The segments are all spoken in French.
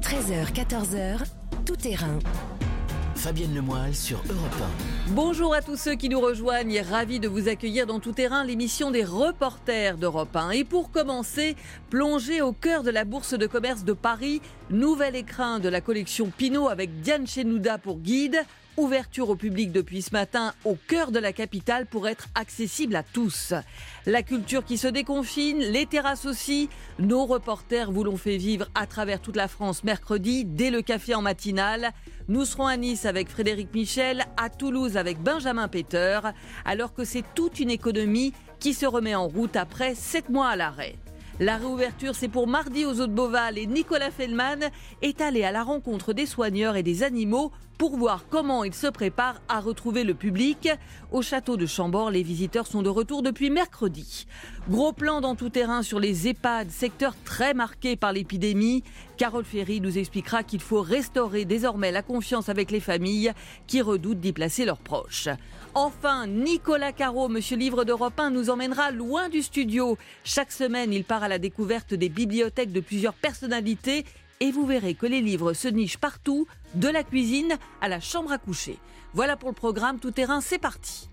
13h, 14h, tout terrain. Fabienne Lemoyle sur Europe Bonjour à tous ceux qui nous rejoignent, ravi de vous accueillir dans Tout Terrain, l'émission des reporters d'Europe 1. Et pour commencer, plongez au cœur de la Bourse de commerce de Paris, nouvel écrin de la collection Pinot avec Diane Chenouda pour guide, Ouverture au public depuis ce matin au cœur de la capitale pour être accessible à tous. La culture qui se déconfine, les terrasses aussi. Nos reporters vous l'ont fait vivre à travers toute la France mercredi, dès le café en matinale. Nous serons à Nice avec Frédéric Michel, à Toulouse avec Benjamin Peter, alors que c'est toute une économie qui se remet en route après sept mois à l'arrêt. La réouverture, c'est pour mardi aux eaux de Beauval et Nicolas Fellman est allé à la rencontre des soigneurs et des animaux pour voir comment ils se préparent à retrouver le public. Au château de Chambord, les visiteurs sont de retour depuis mercredi. Gros plan dans tout terrain sur les EHPAD, secteur très marqué par l'épidémie. Carole Ferry nous expliquera qu'il faut restaurer désormais la confiance avec les familles qui redoutent d'y placer leurs proches. Enfin, Nicolas Caro, monsieur Livre d'Europe 1, nous emmènera loin du studio. Chaque semaine, il part à la découverte des bibliothèques de plusieurs personnalités et vous verrez que les livres se nichent partout, de la cuisine à la chambre à coucher. Voilà pour le programme Tout Terrain, c'est parti.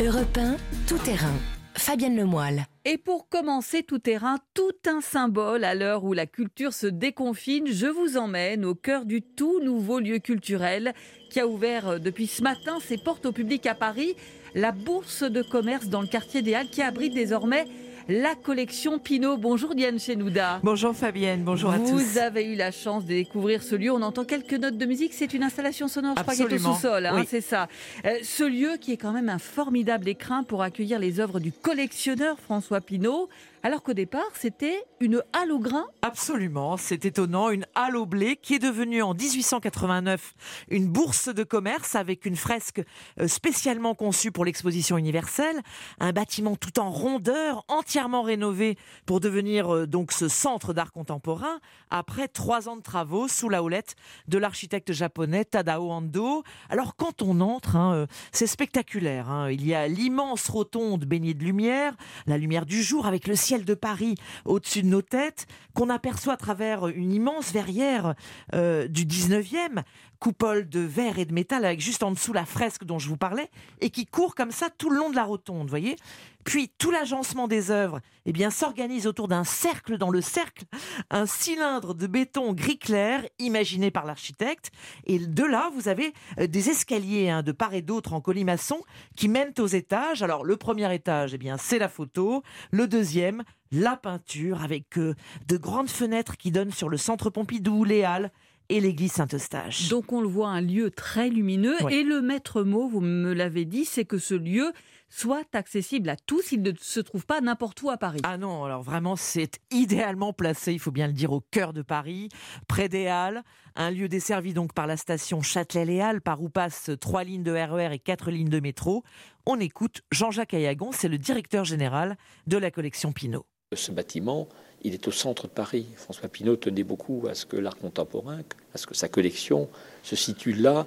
Europe 1, tout terrain. Fabienne Lemoyle. Et pour commencer tout terrain, tout un symbole à l'heure où la culture se déconfine, je vous emmène au cœur du tout nouveau lieu culturel qui a ouvert euh, depuis ce matin ses portes au public à Paris, la Bourse de commerce dans le quartier des Halles qui abrite désormais la collection Pinot. Bonjour Diane Chenouda. Bonjour Fabienne, bonjour à tous. Vous avez eu la chance de découvrir ce lieu. On entend quelques notes de musique. C'est une installation sonore, je crois, qui est au sous-sol. Hein, C'est ça. Euh, ce lieu qui est quand même un formidable écrin pour accueillir les œuvres du collectionneur François Pinot alors qu'au départ, c'était une halle au grain Absolument, c'est étonnant, une halle au blé qui est devenue en 1889 une bourse de commerce avec une fresque euh, spécialement conçue pour l'exposition universelle, un bâtiment tout en rondeur, entièrement rénové pour devenir euh, donc ce centre d'art contemporain après trois ans de travaux sous la houlette de l'architecte japonais Tadao Ando. Alors quand on entre, hein, euh, c'est spectaculaire. Hein. Il y a l'immense rotonde baignée de lumière, la lumière du jour avec le ciel de Paris au-dessus de nos têtes, qu'on aperçoit à travers une immense verrière euh, du 19e, coupole de verre et de métal avec juste en dessous la fresque dont je vous parlais, et qui court comme ça tout le long de la rotonde, voyez. Puis tout l'agencement des œuvres eh bien, s'organise autour d'un cercle dans le cercle, un cylindre de béton gris clair imaginé par l'architecte, et de là, vous avez euh, des escaliers hein, de part et d'autre en colimaçon qui mènent aux étages. Alors le premier étage, eh bien, c'est la photo, le deuxième, la peinture avec euh, de grandes fenêtres qui donnent sur le centre Pompidou, les Halles et l'église Saint-Eustache. Donc on le voit un lieu très lumineux et le maître mot, vous me l'avez dit, c'est que ce lieu soit accessible à tous, il ne se trouve pas n'importe où à Paris. Ah non, alors vraiment c'est idéalement placé, il faut bien le dire, au cœur de Paris, près des Halles, un lieu desservi donc par la station Châtelet-Les Halles, par où passent trois lignes de RER e et quatre lignes de métro. On écoute Jean-Jacques Ayagon, c'est le directeur général de la collection Pinot. Ce bâtiment, il est au centre de Paris. François Pinault tenait beaucoup à ce que l'art contemporain, à ce que sa collection se situe là,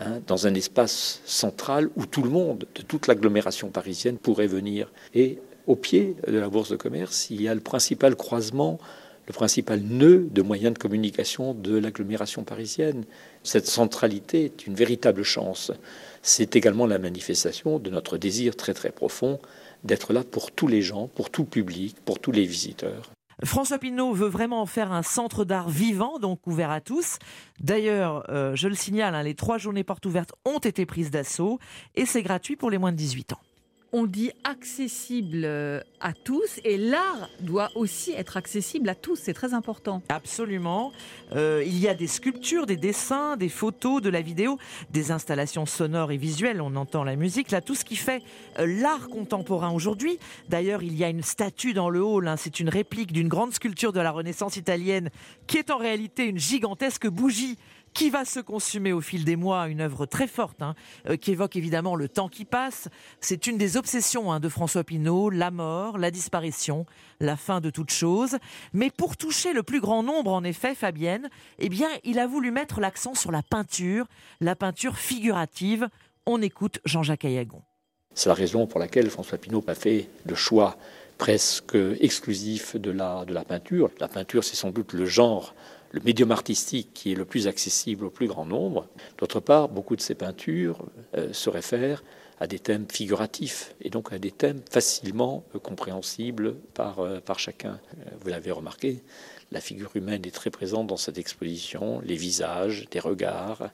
hein, dans un espace central où tout le monde, de toute l'agglomération parisienne, pourrait venir. Et au pied de la Bourse de commerce, il y a le principal croisement, le principal nœud de moyens de communication de l'agglomération parisienne. Cette centralité est une véritable chance. C'est également la manifestation de notre désir très très profond d'être là pour tous les gens, pour tout public, pour tous les visiteurs. François Pinault veut vraiment en faire un centre d'art vivant, donc ouvert à tous. D'ailleurs, euh, je le signale, hein, les trois journées portes ouvertes ont été prises d'assaut et c'est gratuit pour les moins de 18 ans on dit accessible euh, à tous et l'art doit aussi être accessible à tous, c'est très important. Absolument. Euh, il y a des sculptures, des dessins, des photos, de la vidéo, des installations sonores et visuelles, on entend la musique, là tout ce qui fait euh, l'art contemporain aujourd'hui. D'ailleurs, il y a une statue dans le hall, hein. c'est une réplique d'une grande sculpture de la Renaissance italienne qui est en réalité une gigantesque bougie qui va se consumer au fil des mois, une œuvre très forte, hein, euh, qui évoque évidemment le temps qui passe. C'est une des obsessions hein, de François Pinault, la mort, la disparition, la fin de toute chose. Mais pour toucher le plus grand nombre, en effet, Fabienne, eh bien, il a voulu mettre l'accent sur la peinture, la peinture figurative. On écoute Jean-Jacques Ayagon. C'est la raison pour laquelle François Pinault a fait le choix presque exclusif de la, de la peinture. La peinture, c'est sans doute le genre le médium artistique qui est le plus accessible au plus grand nombre. D'autre part, beaucoup de ces peintures euh, se réfèrent à des thèmes figuratifs et donc à des thèmes facilement euh, compréhensibles par, euh, par chacun. Vous l'avez remarqué, la figure humaine est très présente dans cette exposition, les visages, des regards.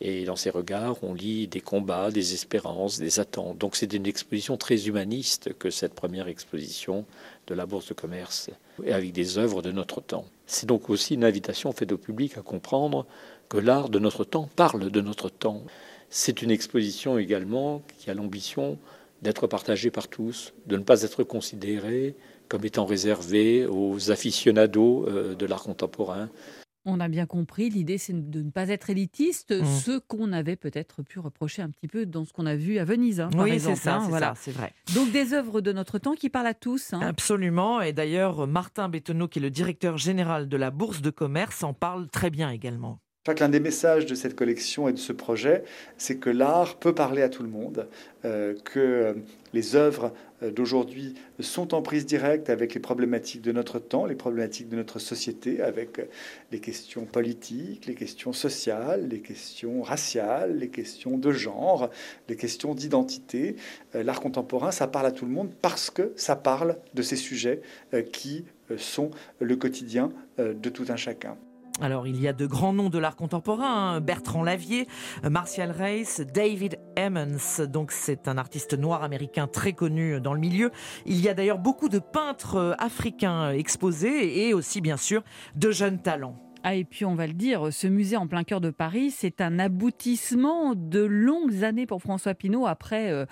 Et dans ces regards, on lit des combats, des espérances, des attentes. Donc c'est une exposition très humaniste que cette première exposition de la Bourse de commerce, et avec des œuvres de notre temps. C'est donc aussi une invitation faite au public à comprendre que l'art de notre temps parle de notre temps. C'est une exposition également qui a l'ambition d'être partagée par tous, de ne pas être considérée comme étant réservée aux aficionados euh, de l'art contemporain. On a bien compris, l'idée c'est de ne pas être élitiste, mmh. ce qu'on avait peut-être pu reprocher un petit peu dans ce qu'on a vu à Venise. Hein, oui, c'est ça, hein, voilà. c'est vrai. Donc des œuvres de notre temps qui parlent à tous. Hein. Absolument, et d'ailleurs Martin Bétonneau, qui est le directeur général de la Bourse de commerce, en parle très bien également. Que l'un des messages de cette collection et de ce projet, c'est que l'art peut parler à tout le monde, euh, que les œuvres euh, d'aujourd'hui sont en prise directe avec les problématiques de notre temps, les problématiques de notre société, avec les questions politiques, les questions sociales, les questions raciales, les questions de genre, les questions d'identité. Euh, l'art contemporain, ça parle à tout le monde parce que ça parle de ces sujets qui sont le quotidien de tout un chacun. Alors, il y a de grands noms de l'art contemporain, hein. Bertrand Lavier, Martial Reis, David Emmons, donc c'est un artiste noir américain très connu dans le milieu. Il y a d'ailleurs beaucoup de peintres africains exposés et aussi, bien sûr, de jeunes talents. Ah, et puis on va le dire, ce musée en plein cœur de Paris, c'est un aboutissement de longues années pour François Pinault après euh,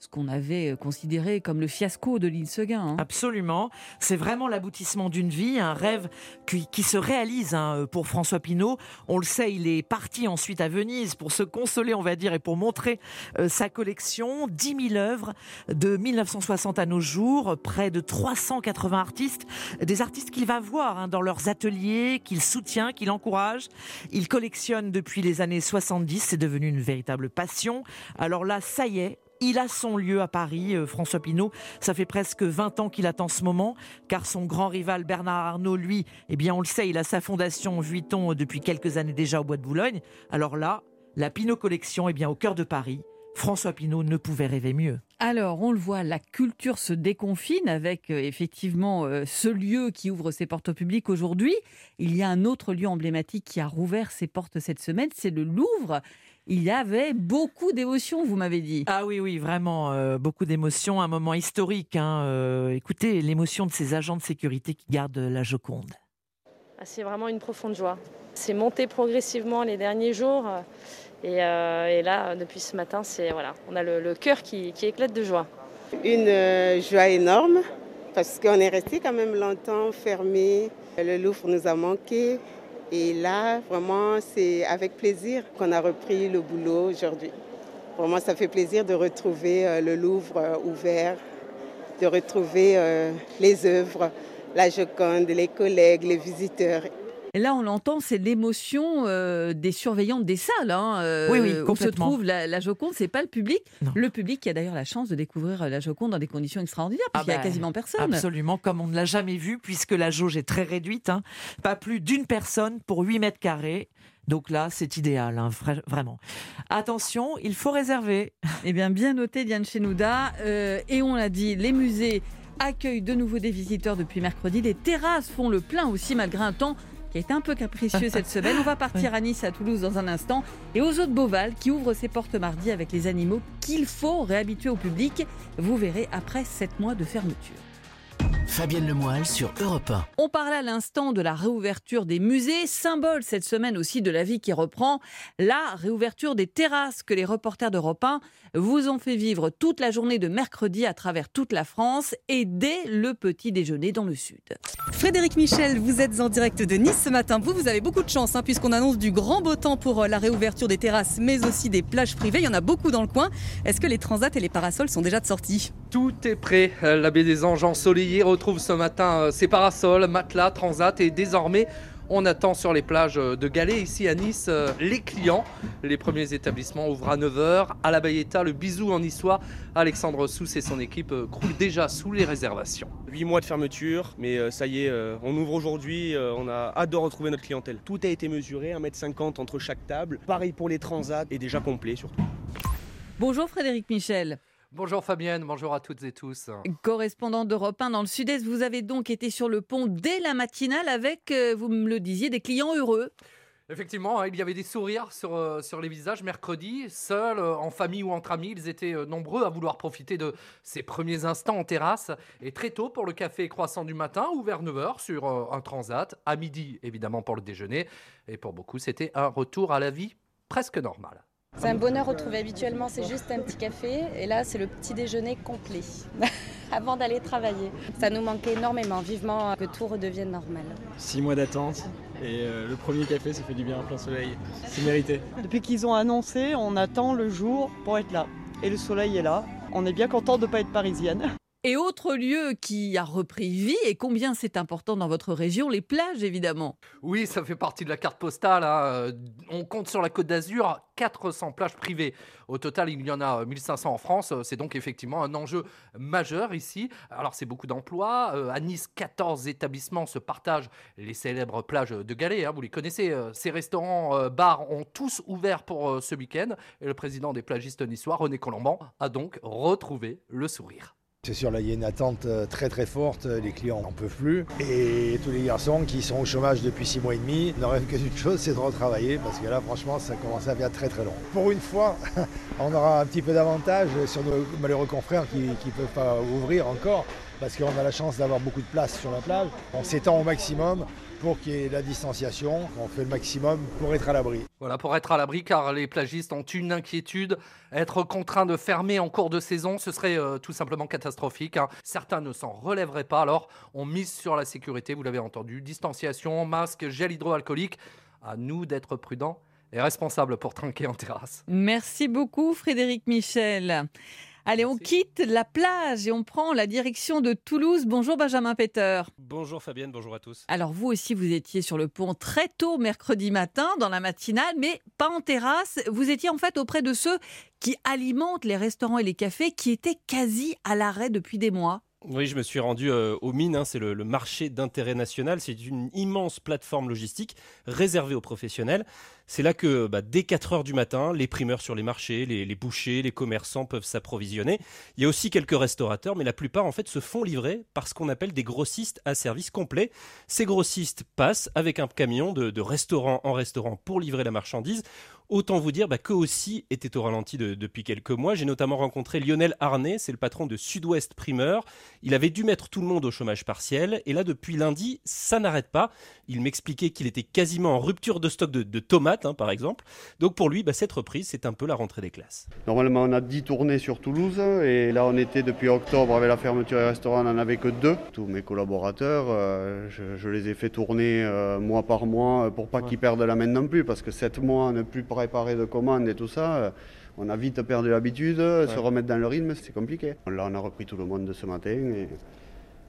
ce qu'on avait considéré comme le fiasco de l'île Seguin. Hein. Absolument. C'est vraiment l'aboutissement d'une vie, un rêve qui, se réalise hein, pour François Pinault. On le sait, il est parti ensuite à Venise pour se consoler, on va dire, et pour montrer euh, sa collection. 10 000 œuvres de 1960 à nos jours, près de 380 artistes, des artistes qu'il va voir hein, dans leurs ateliers, qu'il soutient, qu'il encourage. Il collectionne depuis les années 70, c'est devenu une véritable passion. Alors là, ça y est, il a son lieu à Paris, euh, François Pinault. Ça fait presque 20 ans qu'il attend ce moment, car son grand rival Bernard Arnault, lui, eh bien, on le sait, il a sa fondation Vuitton depuis quelques années déjà au Bois de Boulogne. Alors là, la Pinault Collection, eh bien, au cœur de Paris. François Pinault ne pouvait rêver mieux. Alors, on le voit, la culture se déconfine avec euh, effectivement euh, ce lieu qui ouvre ses portes au public aujourd'hui. Il y a un autre lieu emblématique qui a rouvert ses portes cette semaine, c'est le Louvre il y avait beaucoup d'émotions, vous m'avez dit. Ah oui, oui, vraiment, euh, beaucoup d'émotions, un moment historique. Hein, euh, écoutez, l'émotion de ces agents de sécurité qui gardent la Joconde. Ah, c'est vraiment une profonde joie. C'est monté progressivement les derniers jours. Et, euh, là, depuis ce matin, c'est voilà, on a le, cœur qui, qui, éclate de joie. Une joie énorme parce qu'on est resté quand même longtemps fermé. Le Louvre nous a manqué. Et là, vraiment, c'est avec plaisir qu'on a repris le boulot aujourd'hui. Vraiment, ça fait plaisir de retrouver euh, le Louvre euh, ouvert, de retrouver euh, les œuvres, la Joconde, les collègues, les visiteurs. Et là, on l'entend, c'est l'émotion euh, des surveillantes des salles. Hein, euh, oui, oui, où se trouve la, la Joconde, c'est pas le public. Le public qui a d'ailleurs la chance de découvrir euh, la Joconde dans des conditions extraordinaires, parce qu'il n'y a ah bah, quasiment personne. Absolument, comme on ne l'a jamais vu, puisque la jauge est très réduite. Hein. Pas plus d'une personne pour 8 mètres carrés. Donc là, c'est idéal, hein, vraiment. Attention, il faut réserver. Eh bien, bien noté, Diane Chenouda. et on l'a dit, les musées accueillent de nouveau des visiteurs depuis mercredi. Les terrasses font le plein aussi, malgré un temps qui est un peu capricieux cette semaine. On va partir à Nice, à Toulouse dans un instant. Et aux eaux de Beauval, qui ouvre ses portes mardi avec les animaux qu'il faut réhabituer au public. Vous verrez après 7 mois de fermeture. Fabienne Lemoyle sur Europe 1. On parlait à l'instant de la réouverture des musées, symbole cette semaine aussi de la vie qui reprend, la réouverture des terrasses que les reporters d'Europe 1 vous ont fait vivre toute la journée de mercredi à travers toute la France et dès le petit déjeuner dans le sud. Frédéric Michel, vous êtes en direct de Nice ce matin. Vous, vous avez beaucoup de chance hein, puisqu'on annonce du grand beau temps pour euh, la réouverture des terrasses mais aussi des plages privées. Il y en a beaucoup dans le coin. Est-ce que les transats et les parasols sont déjà de sortie? Tout est prêt. Euh, la baie des Anges ensoleillée retrouve ce matin euh, ses parasols, matelas, transat et désormais On attend sur les plages de Galets, ici à Nice, euh, les clients. Les premiers établissements ouvrent à 9h. À la Bayeta, le bisou en niçois. Alexandre Sousse et son équipe euh, croulent déjà sous les réservations. 8 mois de fermeture, mais euh, ça y est, on ouvre aujourd'hui. on a hâte de retrouver notre clientèle. Tout a été mesuré, 1m50 entre chaque table. Pareil pour les transats et déjà complet surtout. Bonjour Frédéric Michel. Bonjour Fabienne, bonjour à toutes et tous. Correspondant d'Europe 1 dans le Sud-Est, vous avez donc été sur le pont dès la matinale avec, euh, vous me le disiez, des clients heureux. Effectivement, hein, il y avait des sourires sur, euh, sur les visages mercredi. Seuls, euh, en famille ou entre amis, ils étaient nombreux à vouloir profiter de ces premiers instants en terrasse. Et très tôt pour le café croissant du matin, ouvert 9h sur un transat. À midi, évidemment, pour le déjeuner. Et pour beaucoup, c'était un retour à la vie presque normale. C'est un bonheur retrouvé habituellement, c'est juste un petit café et là c'est le petit déjeuner complet avant d'aller travailler. Ça nous manquait énormément, vivement que tout redevienne normal. Six mois d'attente et euh, le premier café ça fait du bien en plein soleil, c'est mérité. Depuis qu'ils ont annoncé, on attend le jour pour être là et le soleil est là. On est bien content de ne pas être parisienne. Et autre lieu qui a repris vie, et combien c'est important dans votre région, les plages évidemment. Oui, ça fait partie de la carte postale. Hein. On compte sur la côte d'Azur 400 plages privées. Au total, il y en a 1500 en France. C'est donc effectivement un enjeu majeur ici. Alors c'est beaucoup d'emplois. Euh, à Nice, 14 établissements se partagent les célèbres plages de Galets. Hein. Vous les connaissez. Euh, ces restaurants, euh, bars ont tous ouvert pour ce week-end. Et le président des plagistes niçois, René Colomban, a donc retrouvé le sourire. C'est sûr, là, il y a une attente euh, très très forte, les clients n'en peuvent plus. Et tous les garçons qui sont au chômage depuis six mois et demi ne rêvent qu'une chose, c'est de retravailler, parce que là, franchement, ça commence à faire très très long. Pour une fois, on aura un petit peu d'avantage sur nos malheureux confrères qui ne peuvent pas ouvrir encore, parce qu'on a la chance d'avoir beaucoup de place sur la plage. On s'étend au maximum pour qu'il y ait la distanciation. On fait le maximum pour être à l'abri. Voilà, pour être à l'abri, car les plagistes ont une inquiétude. Être contraints de fermer en cours de saison, ce serait euh, tout simplement catastrophique. Hein. Certains ne s'en relèveraient pas, alors on mise sur la sécurité, vous l'avez entendu. Distanciation, masque, gel hydroalcoolique. À nous d'être prudents et responsables pour trinquer en terrasse. Merci beaucoup Frédéric Michel. Allez, on quitte la plage et on prend la direction de Toulouse. Bonjour Benjamin Peter. Bonjour Fabienne, bonjour à tous. Alors vous aussi, vous étiez sur le pont très tôt mercredi matin, dans la matinale, mais pas en terrasse. Vous étiez en fait auprès de ceux qui alimentent les restaurants et les cafés qui étaient quasi à l'arrêt depuis des mois. Oui, je me suis rendu euh, aux mines, hein, c'est le, marché d'intérêt national, c'est une immense plateforme logistique réservée aux professionnels. C'est là que bah, dès 4 heures du matin, les primeurs sur les marchés, les, bouchers, les commerçants peuvent s'approvisionner. Il y a aussi quelques restaurateurs, mais la plupart en fait se font livrer par ce qu'on appelle des grossistes à service complet. Ces grossistes passent avec un camion de, restaurant en restaurant pour livrer la marchandise. Autant vous dire bah, qu'eux aussi étaient au ralenti depuis quelques mois. J'ai notamment rencontré Lionel Arnay, c'est le patron de Sud-Ouest Primeur. Il avait dû mettre tout le monde au chômage partiel. Et là, depuis lundi, ça n'arrête pas. Il m'expliquait qu'il était quasiment en rupture de stock de, tomates, hein, par exemple. Donc pour lui, bah, cette reprise, c'est un peu la rentrée des classes. Normalement, on a 10 tournées sur Toulouse. Et là, on était depuis octobre avec la fermeture des restaurants, on n'en avait que deux. Tous mes collaborateurs, euh, je, les ai fait tourner euh, mois par mois pour pas qu'ils perdent la main non plus. Parce que 7 mois, ne plus préparer de commandes et tout ça, euh, on a vite perdu l'habitude, se remettre dans le rythme, c'est compliqué. Là, on a repris tout le monde de ce matin et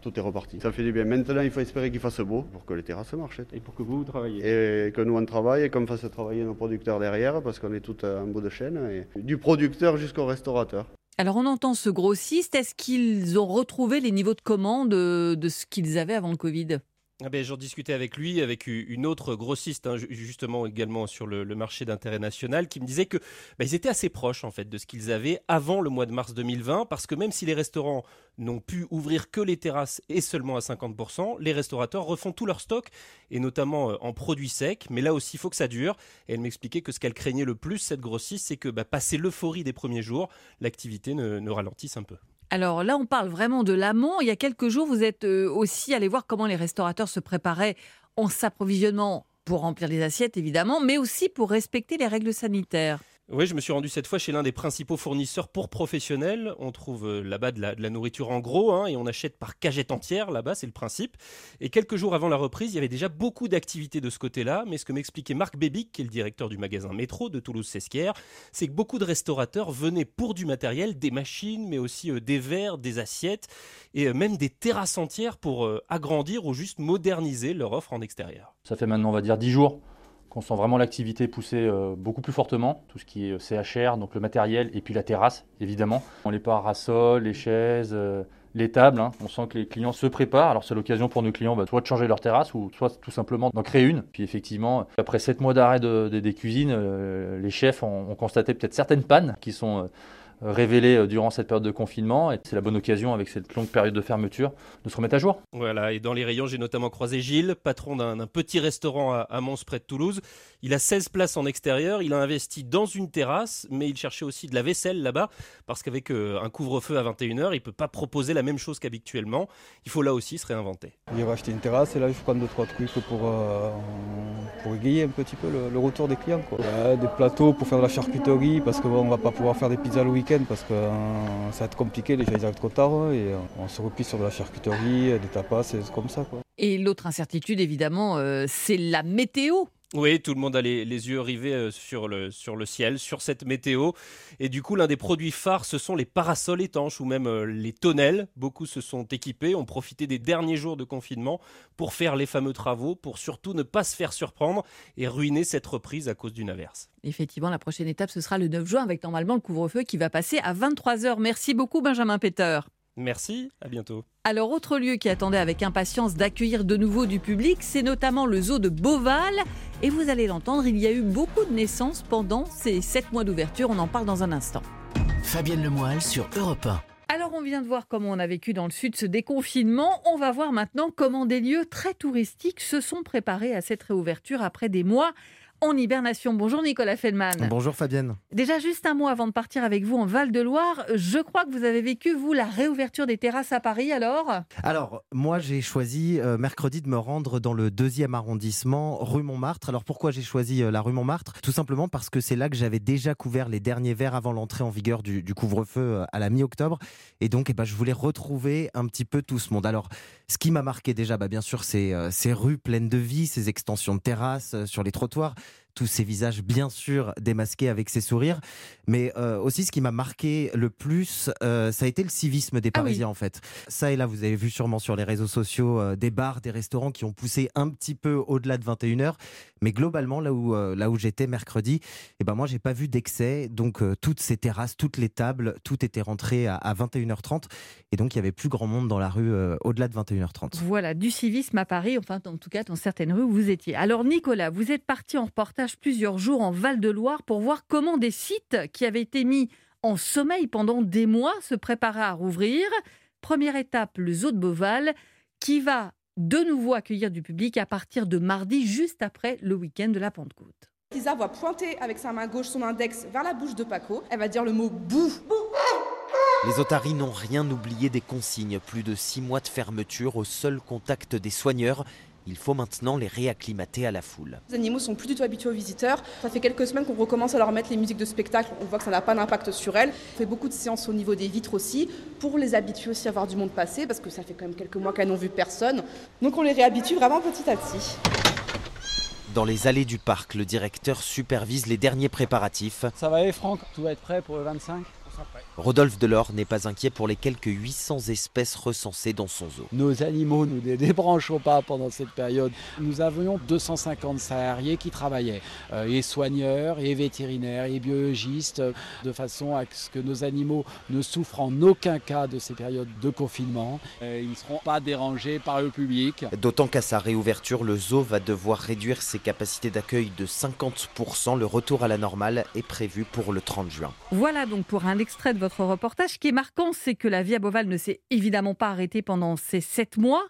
tout est reparti. Ça fait du bien. Maintenant, il faut espérer qu'il fasse beau pour que les terrasses marchent. Et pour que vous, travaillez. Et que nous, on travaille et qu'on fasse travailler nos producteurs derrière parce qu'on est tout en bout de chaîne, et du producteur jusqu'au restaurateur. Alors on entend ce grossiste, est-ce qu'ils ont retrouvé les niveaux de commande de ce qu'ils avaient avant le Covid? Ah ben, J'en discutais avec lui, avec une autre grossiste, hein, justement également sur le, marché d'intérêt national, qui me disait que bah, ils étaient assez proches en fait de ce qu'ils avaient avant le mois de mars 2020, parce que même si les restaurants n'ont pu ouvrir que les terrasses et seulement à 50%, les restaurateurs refont tout leur stock, et notamment euh, en produits secs, mais là aussi il faut que ça dure. Et elle m'expliquait que ce qu'elle craignait le plus, cette grossiste, c'est que bah, passé l'euphorie des premiers jours, l'activité ne ralentisse un peu. Alors là, on parle vraiment de l'amont. Il y a quelques jours, vous êtes euh, aussi allé voir comment les restaurateurs se préparaient en s'approvisionnement pour remplir les assiettes, évidemment, mais aussi pour respecter les règles sanitaires. Oui, je me suis rendu cette fois chez l'un des principaux fournisseurs pour professionnels. On trouve euh, là-bas de la, nourriture en gros hein, et on achète par cagette entière là-bas, c'est le principe. Et quelques jours avant la reprise, il y avait déjà beaucoup d'activités de ce côté-là. Mais ce que m'expliquait Marc Bébic, qui est le directeur du magasin Métro de Toulouse-Sesquière, c'est que beaucoup de restaurateurs venaient pour du matériel, des machines, mais aussi euh, des verres, des assiettes et euh, même des terrasses entières pour agrandir ou juste moderniser leur offre en extérieur. Ça fait maintenant, on va dire, 10 jours qu'on sent vraiment l'activité pousser euh, beaucoup plus fortement, tout ce qui est euh, CHR, donc le matériel, et puis la terrasse, évidemment. On les parasols, les chaises, euh, les tables, hein. on sent que les clients se préparent. Alors c'est l'occasion pour nos clients bah, soit de changer leur terrasse, ou soit tout simplement d'en créer une. Puis effectivement, après 7 mois d'arrêt de, de- des cuisines, les chefs ont, constaté peut-être certaines pannes qui sont... révélées euh, durant cette période de confinement et c'est la bonne occasion avec cette longue période de fermeture de se remettre à jour. Voilà, et dans les rayons, j'ai notamment croisé Gilles, patron d'un petit restaurant à, à Mons près de Toulouse. Il a 16 places en extérieur, il a investi dans une terrasse, mais il cherchait aussi de la vaisselle là-bas, parce qu'avec euh, un couvre-feu à 21h, il ne peut pas proposer la même chose qu'habituellement. Il faut là aussi se réinventer. J'ai racheté une terrasse et là je prends deux trois trucs pour, euh, pour égayer un petit peu le, le retour des clients. Quoi. Ouais, des plateaux pour faire de la charcuterie parce qu'on ne va pas pouvoir faire des pizzas le parce que euh, ça va être compliqué, les gens ils arrivent trop tard hein, et euh, on se replie sur de la charcuterie, euh, des tapas, c'est comme ça. Quoi. Et l'autre incertitude, évidemment, c'est la météo. Oui, tout le monde a les, yeux rivés euh, sur le, sur le ciel, sur cette météo. Et du coup, l'un des produits phares, ce sont les parasols étanches ou même euh, les tonnelles. Beaucoup se sont équipés, ont profité des derniers jours de confinement pour faire les fameux travaux, pour surtout ne pas se faire surprendre et ruiner cette reprise à cause d'une averse. Effectivement, la prochaine étape, ce sera le 9 juin, avec normalement le couvre-feu qui va passer à 23h. Merci beaucoup, Benjamin Peter. Merci, à bientôt. Alors, autre lieu qui attendait avec impatience d'accueillir de nouveau du public, c'est notamment le zoo de Beauval. Et vous allez l'entendre, il y a eu beaucoup de naissances pendant ces 7 mois d'ouverture. On en parle dans un instant. Fabienne Lemoyle sur Europe 1. Alors, on vient de voir comment on a vécu dans le sud ce déconfinement. On va voir maintenant comment des lieux très touristiques se sont préparés à cette réouverture après des mois en hibernation. Bonjour Nicolas Feldman. Bonjour Fabienne. Déjà, juste un mot avant de partir avec vous en Val-de-Loire. Je crois que vous avez vécu, vous, la réouverture des terrasses à Paris, alors? Alors, moi, j'ai choisi euh, mercredi de me rendre dans le deuxième arrondissement, rue Montmartre. Alors, pourquoi j'ai choisi euh, la rue Montmartre? Tout simplement parce que c'est là que j'avais déjà couvert les derniers verres avant l'entrée en vigueur du, du couvre-feu euh, à la mi-octobre. Et donc, eh ben, je voulais retrouver un petit peu tout ce monde. Alors, ce qui m'a marqué déjà, bah, bien sûr, c'est euh, ces rues pleines de vie, ces extensions de terrasses sur les trottoirs tous ces visages bien sûr démasqués avec ces sourires, mais euh, aussi ce qui m'a marqué le plus, euh, ça a été le civisme des Ah oui. Parisiens en fait. Ça et là, vous avez vu sûrement sur les réseaux sociaux euh, des bars, des restaurants qui ont poussé un petit peu au-delà de 21h, mais globalement là où là où j'étais mercredi, et ben moi j'ai pas vu d'excès, donc toutes ces terrasses, toutes les tables, tout était rentré à, à 21h30, et donc il y avait plus grand monde dans la rue au-delà de 21h30. Voilà, du civisme à Paris, enfin en tout cas dans certaines rues où vous étiez. Alors Nicolas, vous êtes parti en reportage plusieurs jours en Val-de-Loire pour voir comment des sites qui avaient été mis en sommeil pendant des mois se préparaient à rouvrir. Première étape, le zoo de Beauval, qui va de nouveau accueillir du public à partir de mardi, juste après le week-end de la Pentecôte. Lisa va pointer avec sa main gauche son index vers la bouche de Paco. Elle va dire le mot bouh. Les otaries n'ont rien oublié des consignes. Plus de six mois de fermeture au seul contact des soigneurs. Il faut maintenant les réacclimater à la foule. Les animaux sont plus du tout habitués aux visiteurs. Ça fait quelques semaines qu'on recommence à leur mettre les musiques de spectacle. On voit que ça n'a pas d'impact sur elles. On fait beaucoup de séances au niveau des vitres aussi pour les habituer aussi à voir du monde passer parce que ça fait quand même quelques mois qu'elles n'ont vu personne. Donc on les réhabitue vraiment petit à petit. Dans les allées du parc, le directeur supervise les derniers préparatifs. Ça va aller Franck? Tout va être prêt pour le 25 Rodolphe Delors n'est pas inquiet pour les quelques 800 espèces recensées dans son zoo. Nos animaux ne les débrancheront pas pendant cette période. Nous avions 250 salariés qui travaillaient, euh, et soigneurs, et vétérinaires, et biologistes, euh, de façon à ce que nos animaux ne souffrent en aucun cas de ces périodes de confinement. Euh, ils ne seront pas dérangés par le public. D'autant qu'à sa réouverture, le zoo va devoir réduire ses capacités d'accueil de 50%. Le retour à la normale est prévu pour le 30 juin. Voilà donc pour un extrait de votre reportage. Ce qui est marquant, c'est que la à Beauval ne s'est évidemment pas arrêtée pendant ces sept mois.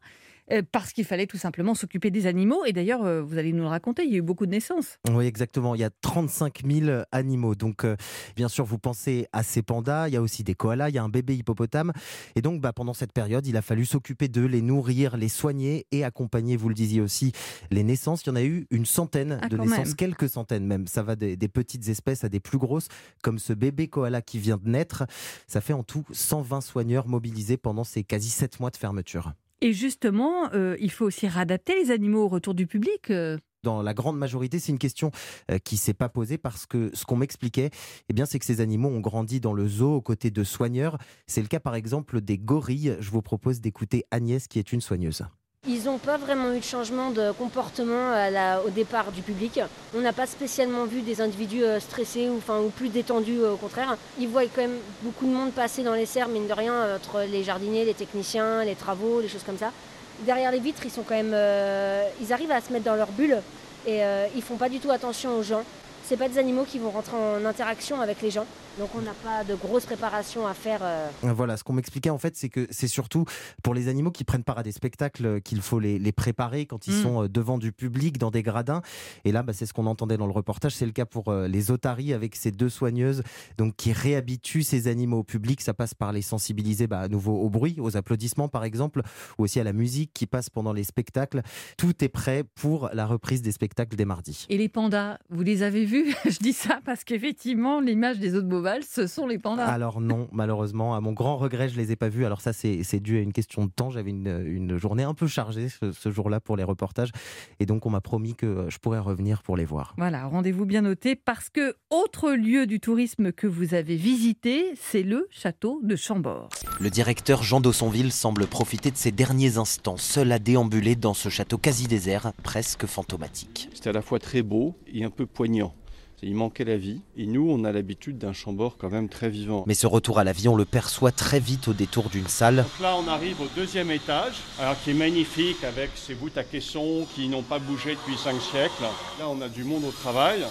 Euh, parce qu'il fallait tout simplement s'occuper des animaux. Et d'ailleurs, euh, vous allez nous le raconter, il y a eu beaucoup de naissances. Oui, exactement. Il y a 35 000 animaux. Donc, euh, bien sûr, vous pensez à ces pandas. Il y a aussi des koalas. Il y a un bébé hippopotame. Et donc, bah, pendant cette période, il a fallu s'occuper d'eux, les nourrir, les soigner et accompagner, vous le disiez aussi, les naissances. Il y en a eu une centaine Ah, de naissances, même. quelques centaines même. Ça va des, des petites espèces à des plus grosses, comme ce bébé koala qui vient de naître. Ça fait en tout 120 soigneurs mobilisés pendant ces quasi 7 mois de fermeture. Et justement, euh, il faut aussi réadapter les animaux au retour du public. euh. dans la grande majorité, c'est une question euh, qui s'est pas posée parce que ce qu'on m'expliquait, eh c'est que ces animaux ont grandi dans le zoo aux côtés de soigneurs. C'est le cas, par exemple, des gorilles. Je vous propose d'écouter Agnès, qui est une soigneuse. Ils n'ont pas vraiment eu de changement de comportement au départ du public. On n'a pas spécialement vu des individus euh, stressés ou, plus détendus, euh, au contraire. Ils voient quand même beaucoup de monde passer dans les serres, mine de rien, euh, entre les jardiniers, les techniciens, les travaux, les choses comme ça. Derrière les vitres, ils sont quand même, ils arrivent à se mettre dans leur bulle et euh, ils font pas du tout attention aux gens. C'est pas des animaux qui vont rentrer en interaction avec les gens, donc on n'a pas de grosse préparation à faire. euh, Voilà, ce qu'on m'expliquait en fait, c'est que c'est surtout pour les animaux qui prennent part à des spectacles euh, qu'il faut les, les préparer quand ils Mm. sont euh, devant du public, dans des gradins. Et là, bah, c'est ce qu'on entendait dans le reportage. C'est le cas pour les otaries avec ces deux soigneuses donc, qui réhabituent ces animaux au public. Ça passe par les sensibiliser bah, à nouveau au bruit, aux applaudissements par exemple, ou aussi à la musique qui passe pendant les spectacles. Tout est prêt pour la reprise des spectacles dès mardi. Et les pandas, vous les avez vus? Je dis ça parce qu'effectivement, l'image des eaux de Ce sont les pandas. Alors non, malheureusement, à mon grand regret, je les ai pas vus. Alors ça, c'est dû à une question de temps. J'avais une, une journée un peu chargée ce, ce jour-là pour les reportages, et donc on m'a promis que euh, je pourrais revenir pour les voir. Voilà, rendez-vous bien noté parce que autre lieu du tourisme que vous avez visité, c'est le château de Chambord. Le directeur Jean Dossonville semble profiter de ses derniers instants, seul à déambuler dans ce château quasi désert, presque fantomatique. C'était à la fois très beau et un peu poignant. Il manquait la vie. Et nous, on a l'habitude d'un Chambord quand même très vivant. Mais ce retour à la vie, on le perçoit très vite au détour d'une salle. Donc là, on arrive au deuxième étage, alors qui est magnifique avec ses voûtes à caissons qui n'ont pas bougé depuis cinq siècles. Là, on a du monde au travail.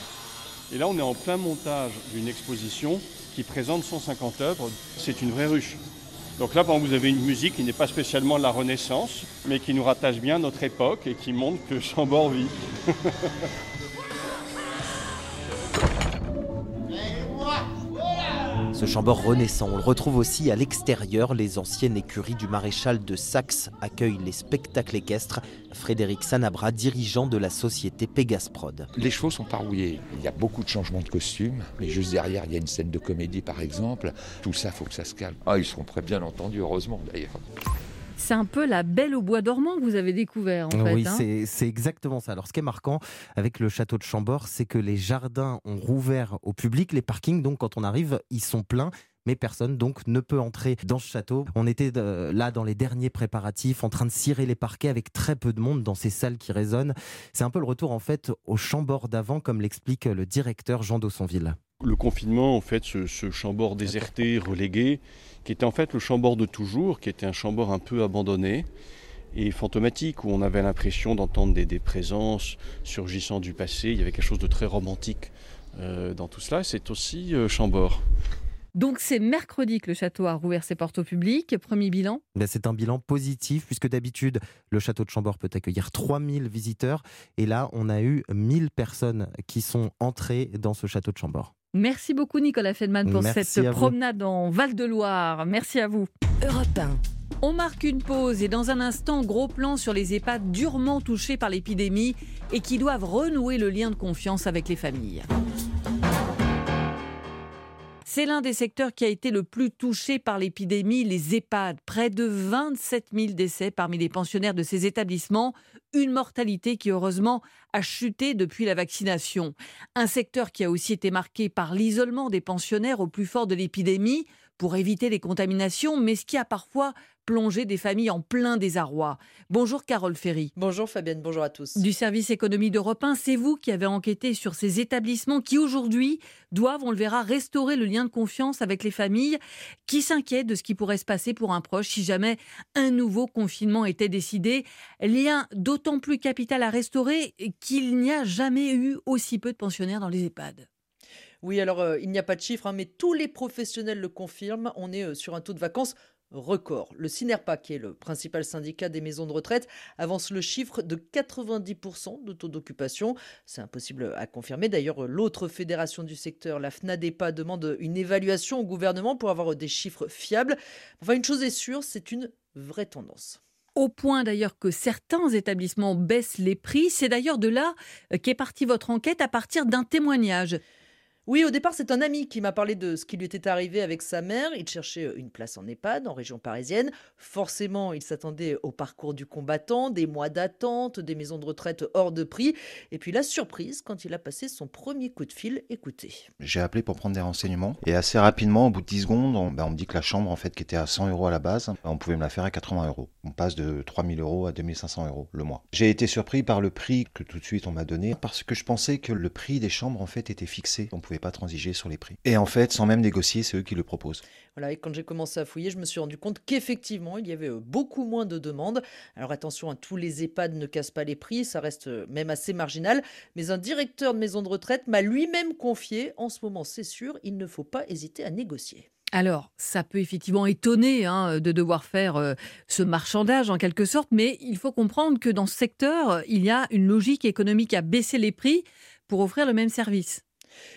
Et là, on est en plein montage d'une exposition qui présente 150 œuvres. C'est une vraie ruche. Donc là, vous avez une musique qui n'est pas spécialement de la Renaissance, mais qui nous rattache bien à notre époque et qui montre que Chambord vit. Ce chambord renaissant, on le retrouve aussi à l'extérieur. Les anciennes écuries du maréchal de Saxe accueillent les spectacles équestres. Frédéric Sanabra, dirigeant de la société Pégasprod. Les chevaux sont pas rouillés. Il y a beaucoup de changements de costumes. Mais juste derrière, il y a une scène de comédie, par exemple. Tout ça, faut que ça se calme. Ah, ils seront très bien entendus, heureusement d'ailleurs. C'est un peu la belle au bois dormant que vous avez découvert en oui, fait. hein. c'est- c'est exactement ça. Alors, ce qui est marquant avec le château de Chambord, c'est que les jardins ont rouvert au public. Les parkings, donc, quand on arrive, ils sont pleins. Mais personne donc ne peut entrer dans ce château. On était euh, là dans les derniers préparatifs, en train de cirer les parquets avec très peu de monde dans ces salles qui résonnent. C'est un peu le retour en fait au Chambord d'avant, comme l'explique le directeur Jean Dossonville. Le confinement, en fait, ce, ce Chambord déserté, relégué, qui était en fait le Chambord de toujours, qui était un Chambord un peu abandonné et fantomatique, où on avait l'impression d'entendre des, des présences surgissant du passé. Il y avait quelque chose de très romantique euh, dans tout cela. C'est aussi euh, Chambord. Donc c'est mercredi que le château a rouvert ses portes au public. Premier bilan? Ben, C'est un bilan positif puisque d'habitude, le château de Chambord peut accueillir 3000 visiteurs. Et là, on a eu 1000 personnes qui sont entrées dans ce château de Chambord. Merci beaucoup Nicolas Feldman pour Merci cette promenade en Val-de-Loire. Merci à vous. Europe 1. On marque une pause et dans un instant, gros plan sur les EHPAD durement touchés par l'épidémie et qui doivent renouer le lien de confiance avec les familles. C'est l'un des secteurs qui a été le plus touché par l'épidémie, les EHPAD. Près de 27 000 décès parmi les pensionnaires de ces établissements, une mortalité qui heureusement a chuté depuis la vaccination. Un secteur qui a aussi été marqué par l'isolement des pensionnaires au plus fort de l'épidémie pour éviter les contaminations, mais ce qui a parfois plongé des familles en plein désarroi. Bonjour Carole Ferry. Bonjour Fabienne, bonjour à tous. Du service économie d'Europe 1, c'est vous qui avez enquêté sur ces établissements qui aujourd'hui doivent, on le verra, restaurer le lien de confiance avec les familles qui s'inquiètent de ce qui pourrait se passer pour un proche si jamais un nouveau confinement était décidé. Lien d'autant plus capital à restaurer qu'il n'y a jamais eu aussi peu de pensionnaires dans les EHPAD. Oui, alors euh, il n'y a pas de chiffres, hein, mais tous les professionnels le confirment. On est euh, sur un taux de vacances record. Le CINERPA, qui est le principal syndicat des maisons de retraite, avance le chiffre de 90% de taux d'occupation. C'est impossible à confirmer. D'ailleurs, l'autre fédération du secteur, la FNADEPA, demande une évaluation au gouvernement pour avoir des chiffres fiables. Enfin, une chose est sûre, c'est une vraie tendance au point d'ailleurs que certains établissements baissent les prix. C'est d'ailleurs de là qu'est partie votre enquête à partir d'un témoignage. Oui, au départ, c'est un ami qui m'a parlé de ce qui lui était arrivé avec sa mère. Il cherchait euh, une place en EHPAD en région parisienne. Forcément, il s'attendait au parcours du combattant, des mois d'attente, des maisons de retraite hors de prix. Et puis la surprise quand il a passé son premier coup de fil. Écoutez. J'ai appelé pour prendre des renseignements. Et assez rapidement, au bout de 10 secondes, on, ben, on me dit que la chambre, en fait, qui était à 100 euros à la base, on pouvait me la faire à 80 euros. On passe de 3000 euros à 2500 euros le mois. J'ai été surpris par le prix que tout de suite on m'a donné parce que je pensais que le prix des chambres, en fait, était fixé. On pouvait pas transiger sur les prix. Et en fait, sans même négocier, c'est eux qui le proposent. Voilà, et quand j'ai commencé à fouiller, je me suis rendu compte qu'effectivement, il y avait euh, beaucoup moins de demandes. Alors attention, à hein, tous les EHPAD ne cassent pas les prix, ça reste euh, même assez marginal. Mais un directeur de maison de retraite m'a lui-même confié, en ce moment c'est sûr, il ne faut pas hésiter à négocier. Alors, ça peut effectivement étonner hein, de devoir faire euh, ce marchandage en quelque sorte, mais il faut comprendre que dans ce secteur, il y a une logique économique à baisser les prix pour offrir le même service.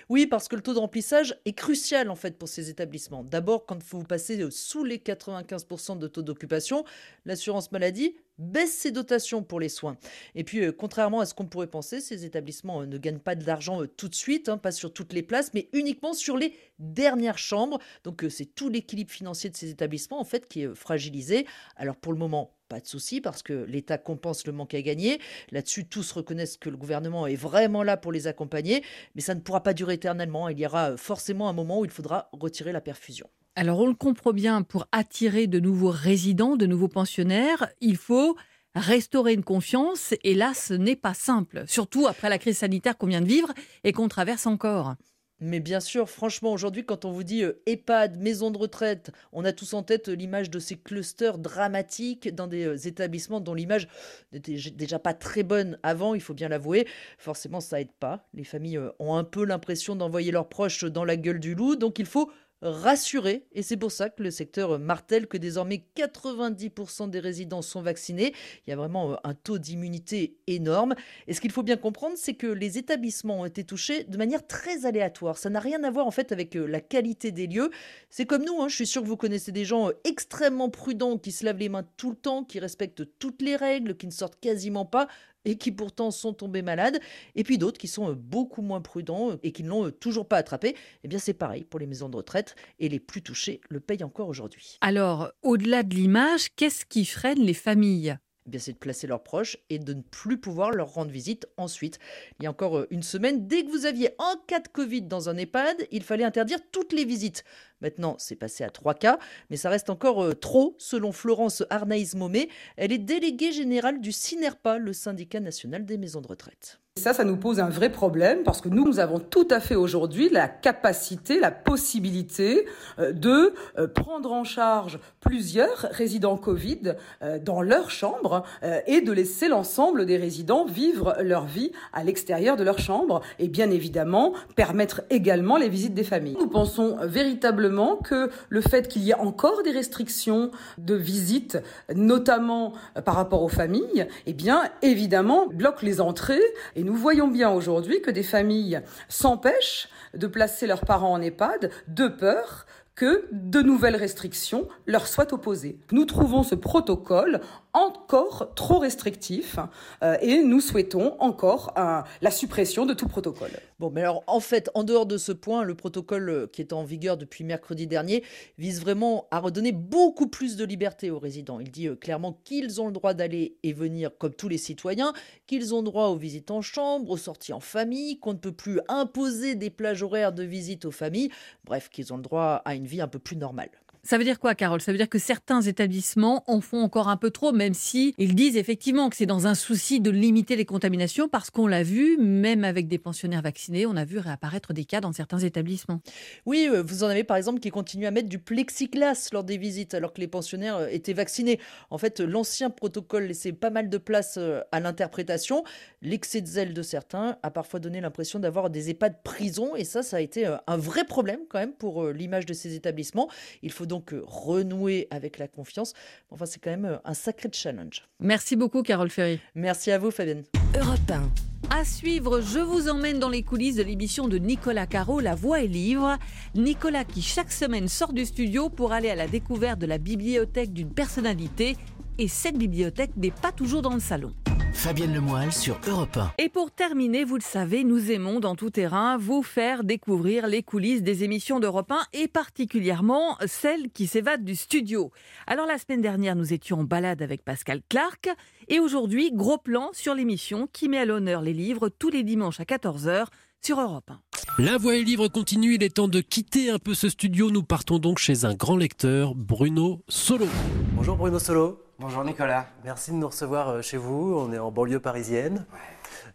Oui, parce que le taux de remplissage est crucial en fait pour ces établissements. D'abord, quand vous passez sous les 95% de taux d'occupation, l'assurance maladie baisse ses dotations pour les soins. Et puis, euh, contrairement à ce qu'on pourrait penser, ces établissements euh, ne gagnent pas de l'argent euh, tout de suite, hein, pas sur toutes les places, mais uniquement sur les dernières chambres. Donc, c'est tout l'équilibre financier de ces établissements en fait qui est fragilisé. Alors, pour le moment, pas de souci parce que l'État compense le manque à gagner. Là-dessus, tous reconnaissent que le gouvernement est vraiment là pour les accompagner, mais ça ne pourra pas durer éternellement. Il y aura forcément un moment où il faudra retirer la perfusion. Alors on le comprend bien, pour attirer de nouveaux résidents, de nouveaux pensionnaires, il faut restaurer une confiance, et là ce n'est pas simple, surtout après la crise sanitaire qu'on vient de vivre et qu'on traverse encore. Mais bien sûr, franchement, aujourd'hui, quand on vous dit euh, EHPAD, maison de retraite, on a tous en tête euh, l'image de ces clusters dramatiques dans des euh, établissements dont l'image n'était déjà pas très bonne avant, il faut bien l'avouer. Forcément, ça aide pas. Les familles ont un peu l'impression d'envoyer leurs proches dans la gueule du loup, donc il faut rassuré. Et c'est pour ça que le secteur martèle que désormais 90% des résidents sont vaccinés. Il y a vraiment euh, un taux d'immunité énorme. Et ce qu'il faut bien comprendre, c'est que les établissements ont été touchés de manière très aléatoire. Ça n'a rien à voir en fait avec euh, la qualité des lieux. C'est comme nous, hein. je suis sûr que vous connaissez des gens euh, extrêmement prudents qui se lavent les mains tout le temps, qui respectent toutes les règles, qui ne sortent quasiment pas et qui pourtant sont tombés malades, et puis d'autres qui sont euh, beaucoup moins prudents euh, et qui ne l'ont euh, toujours pas attrapé, eh bien c'est pareil pour les maisons de retraite, et les plus touchés le payent encore aujourd'hui. Alors, au-delà de l'image, qu'est-ce qui freine les familles? Eh bien, c'est de placer leurs proches et de ne plus pouvoir leur rendre visite ensuite. Il y a encore une semaine, dès que vous aviez un cas de Covid dans un EHPAD, il fallait interdire toutes les visites. Maintenant, c'est passé à trois cas, mais ça reste encore euh, trop, selon Florence Arnaïs-Momé. Elle est déléguée générale du CINERPA, le syndicat national des maisons de retraite. Ça, ça nous pose un vrai problème parce que nous, nous avons tout à fait aujourd'hui la capacité, la possibilité euh, de euh, prendre en charge plusieurs résidents Covid dans leur chambre et de laisser l'ensemble des résidents vivre leur vie à l'extérieur de leur chambre et bien évidemment permettre également les visites des familles. Nous pensons véritablement que le fait qu'il y ait encore des restrictions de visite, notamment euh, par rapport aux familles, eh bien, évidemment, bloque les entrées. Nous voyons bien aujourd'hui que des familles s'empêchent de placer leurs parents en EHPAD de peur que de nouvelles restrictions leur soient opposées. Nous trouvons ce protocole encore trop restrictif euh, et nous souhaitons encore la suppression de tout protocole. Bon, mais alors en fait, en dehors de ce point, le protocole euh, qui est en vigueur depuis mercredi dernier vise vraiment à redonner beaucoup plus de liberté aux résidents. Il dit euh, clairement qu'ils ont le droit d'aller et venir comme tous les citoyens, qu'ils ont droit aux visites en chambre, aux sorties en famille, qu'on ne peut plus imposer des plages horaires de visite aux familles, bref, qu'ils ont le droit à une vie un peu plus normale. Ça veut dire quoi, Carole? Ça veut dire que certains établissements en font encore un peu trop, même si ils disent effectivement que c'est dans un souci de limiter les contaminations, parce qu'on l'a vu, même avec des pensionnaires vaccinés, on a vu réapparaître des cas dans certains établissements. Oui, euh, vous en avez par exemple qui continuent à mettre du plexiglas lors des visites, alors que les pensionnaires euh, étaient vaccinés. En fait, l'ancien protocole laissait pas mal de place euh, à l'interprétation. L'excès de zèle de certains a parfois donné l'impression d'avoir des EHPAD prison, et ça, ça a été un vrai problème quand même pour l'image de ces établissements. Il faut donc euh, renouer avec la confiance. Enfin, c'est quand même euh, un sacré challenge. Merci beaucoup, Carole Ferry. Merci à vous, Fabienne. Europe 1. À suivre, je vous emmène dans les coulisses de l'émission de Nicolas Caro, La Voix et Livre. Nicolas qui chaque semaine sort du studio pour aller à la découverte de la bibliothèque d'une personnalité. Et cette bibliothèque n'est pas toujours dans le salon. Fabienne Lemoyle sur Europe 1. Et pour terminer, vous le savez, nous aimons dans tout terrain vous faire découvrir les coulisses des émissions d'Europe 1 et particulièrement celles qui s'évadent du studio. Alors la semaine dernière, nous étions en balade avec Pascal Clark et aujourd'hui, gros plan sur l'émission qui met à l'honneur les livres tous les dimanches à 14h sur Europe 1. La voix et livre continue, il est temps de quitter un peu ce studio. Nous partons donc chez un grand lecteur, Bruno Solo. Bonjour Bruno Solo. Bonjour Nicolas. Merci de nous recevoir euh, chez vous. On est en banlieue parisienne,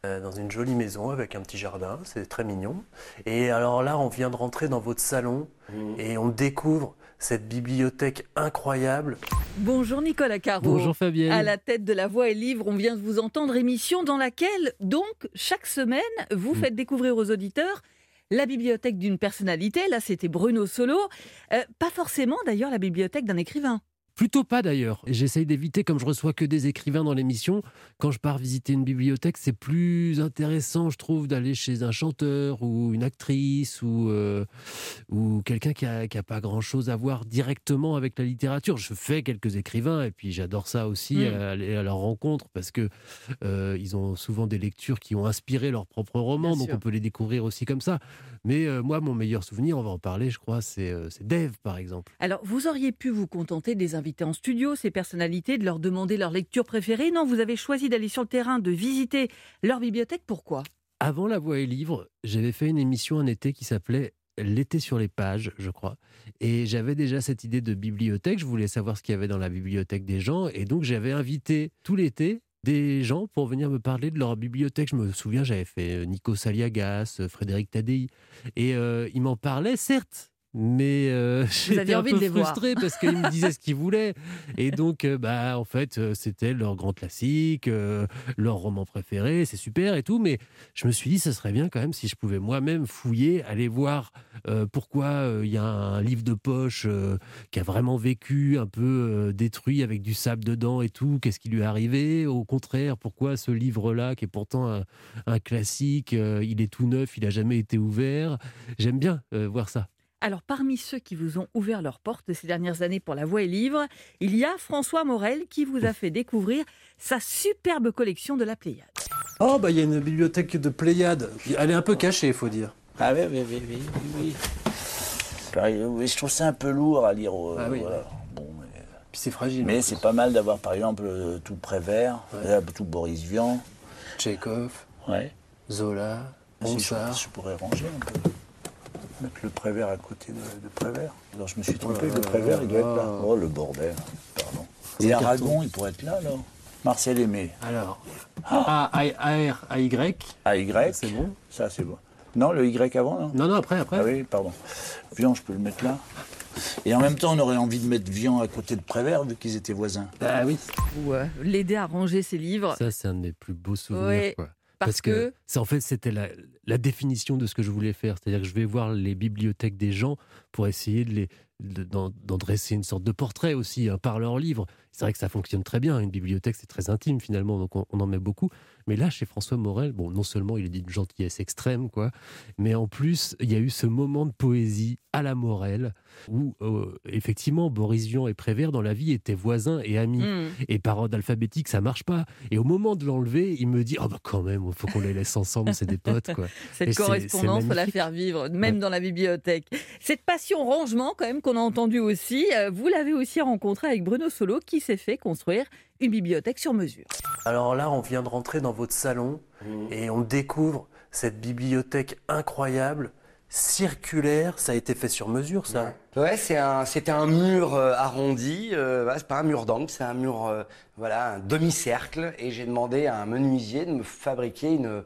euh, dans une jolie maison avec un petit jardin. C'est très mignon. Et alors là, on vient de rentrer dans votre salon et on découvre cette bibliothèque incroyable. Bonjour Nicolas Caro. Bonjour Fabienne. À la tête de La Voix et Livre, on vient de vous entendre, émission dans laquelle, donc, chaque semaine, vous Mm. faites découvrir aux auditeurs la bibliothèque d'une personnalité. Là, c'était Bruno Solo. Euh, pas forcément, d'ailleurs, la bibliothèque d'un écrivain. Plutôt pas d'ailleurs. J'essaye d'éviter, comme je reçois que des écrivains dans l'émission, quand je pars visiter une bibliothèque, c'est plus intéressant, je trouve, d'aller chez un chanteur ou une actrice ou, euh, ou quelqu'un qui a, qui a pas grand-chose à voir directement avec la littérature. Je fais quelques écrivains et puis j'adore ça aussi, Mm. aller à leur rencontre parce que euh, ils ont souvent des lectures qui ont inspiré leur propre roman, Bien donc sûr. on peut les découvrir aussi comme ça. Mais euh, moi, mon meilleur souvenir, on va en parler, je crois, c'est Dave, par exemple. Alors, vous auriez pu vous contenter de les inviter en studio, ces personnalités, de leur demander leur lecture préférée. Non, vous avez choisi d'aller sur le terrain, de visiter leur bibliothèque. Pourquoi? Avant La Voix et Livre, j'avais fait une émission un été qui s'appelait L'été sur les pages, je crois. Et j'avais déjà cette idée de bibliothèque. Je voulais savoir ce qu'il y avait dans la bibliothèque des gens. Et donc, j'avais invité tout l'été des gens pour venir me parler de leur bibliothèque. Je me souviens, j'avais fait euh, Nico Saliagas, euh, Frédéric Tadei. Et euh, ils m'en parlaient, certes. Mais euh, j'étais un envie peu de les voir. frustré parce qu'ils me disaient ce qu'ils voulaient. Et donc, euh, bah, en fait, euh, c'était leur grand classique, euh, leur roman préféré, c'est super et tout. Mais je me suis dit, ça serait bien quand même si je pouvais moi-même fouiller, aller voir pourquoi il y a un livre de poche qui a vraiment vécu, un peu détruit avec du sable dedans et tout. Qu'est-ce qui lui est arrivé? Au contraire, pourquoi ce livre-là, qui est pourtant un, un classique, il est tout neuf, il n'a jamais été ouvert? J'aime bien voir ça. Alors, parmi ceux qui vous ont ouvert leurs portes ces dernières années pour la voix et livre, il y a François Morel qui vous a fait découvrir sa superbe collection de la Pléiade. Oh, bah il y a une bibliothèque de Pléiade. Elle est un peu cachée, il faut dire. Ah oui, oui, oui, oui, oui, oui. Je trouve ça un peu lourd à lire. euh, Ah oui. voilà. Bon, mais Puis c'est fragile. mais c'est pas mal d'avoir par exemple euh, tout Prévert, euh, tout Boris Vian. Tchekhov. Ouais. Zola, Si je, Ronsard. je pourrais ranger un peu. Mettre le Prévert à côté de, de Prévert. Alors je me suis trompé, le Prévert, il doit être là. Oh le bordel, pardon. Et Aragon, il pourrait être là alors? Marcel Aimé. Alors, A, A, A, R, A, Y. A, Y. C'est bon? Ça, c'est bon. Non, le Y avant, non? Non, non, après, après. Ah oui, pardon. Vian, je peux le mettre là. Et en même temps, on aurait envie de mettre Vian à côté de Prévert, vu qu'ils étaient voisins. Ah oui. Ou euh, l'aider à ranger ses livres. Ça, c'est un de mes plus beaux souvenirs. Ouais, quoi. Parce que- c'est en fait, c'était la, la définition de ce que je voulais faire. C'est-à-dire que je vais voir les bibliothèques des gens pour essayer de les de- d'en d'en dresser une sorte de portrait aussi hein, par leurs livres. C'est vrai que ça fonctionne très bien. Une bibliothèque, c'est très intime finalement, donc on, on en met beaucoup. Mais là, chez François Morel, bon, non seulement il est d'une gentillesse extrême, quoi, mais en plus, il y a eu ce moment de poésie à la Morel où, euh, effectivement, Boris Vian et Prévert, dans la vie, étaient voisins et amis. Mm. Et par ordre alphabétique, ça marche pas. Et au moment de l'enlever, il me dit Oh, bah quand même, il faut qu'on les laisse ensemble, c'est des potes, quoi. Et Cette c'est- correspondance, faut la faire vivre, même Ouais. dans la bibliothèque. Cette passion rangement, quand même, qu'on a entendu aussi, euh, vous l'avez aussi rencontré avec Bruno Solo, qui s'est fait construire une bibliothèque sur mesure. Alors là, on vient de rentrer dans votre salon et on découvre cette bibliothèque incroyable, circulaire. Ça a été fait sur mesure, ça. Ouais, c'est un, c'était un mur euh, arrondi. Euh, voilà, c'est pas un mur d'angle, c'est un mur, euh, voilà, un demi-cercle. Et j'ai demandé à un menuisier de me fabriquer une,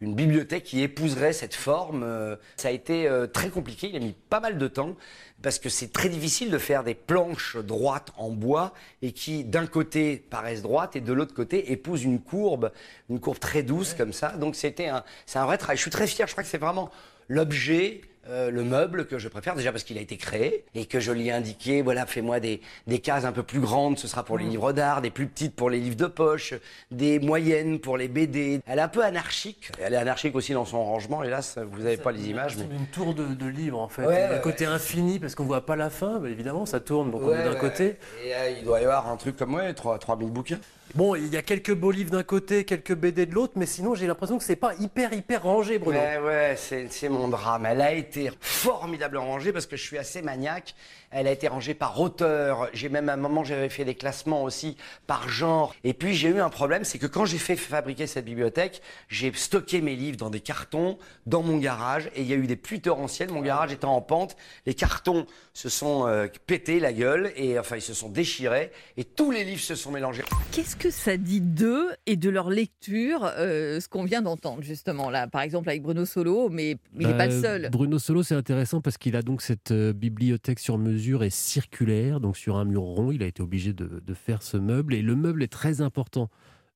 une bibliothèque qui épouserait cette forme. Euh, ça a été euh, très compliqué. Il a mis pas mal de temps parce que c'est très difficile de faire des planches droites en bois et qui d'un côté paraissent droites et de l'autre côté épousent une courbe, une courbe très douce comme ça. Donc c'était un, c'est un vrai travail. Je suis très fier. Je crois que c'est vraiment l'objet euh, le meuble que je préfère, déjà parce qu'il a été créé et que je lui ai indiqué, voilà, fais-moi des, des cases un peu plus grandes, ce sera pour les Mm. livres d'art, des plus petites pour les livres de poche, des moyennes pour les BD. Elle est un peu anarchique. Elle est anarchique aussi dans son rangement, hélas, vous n'avez pas les images. Mais... Une tour de, de livres en fait. Ouais, un ouais, côté infini parce qu'on voit pas la fin, mais évidemment ça tourne donc on est d'un côté. Et euh, il doit y avoir un truc comme ouais, 3, 3000 bouquins. Bon, il y a quelques beaux livres d'un côté, quelques BD de l'autre, mais sinon j'ai l'impression que c'est pas hyper hyper rangé, Bruno. Ouais, ouais, c'est c'est mon drame. Elle a été formidablement rangée parce que je suis assez maniaque. Elle a été rangée par auteur. J'ai même à un moment, j'avais fait des classements aussi par genre. Et puis j'ai eu un problème, c'est que quand j'ai fait fabriquer cette bibliothèque, j'ai stocké mes livres dans des cartons dans mon garage et il y a eu des pluies torrentielles. Mon garage était en pente. Les cartons se sont euh, pétés la gueule et enfin ils se sont déchirés et tous les livres se sont mélangés. Qu'est-ce que ça dit d'eux et de leur lecture, euh, ce qu'on vient d'entendre justement là, par exemple avec Bruno Solo, mais il n'est Bah, pas le seul. Bruno Solo, c'est intéressant parce qu'il a donc cette euh, bibliothèque sur mesure et circulaire, donc sur un mur rond. Il a été obligé de, de faire ce meuble et le meuble est très important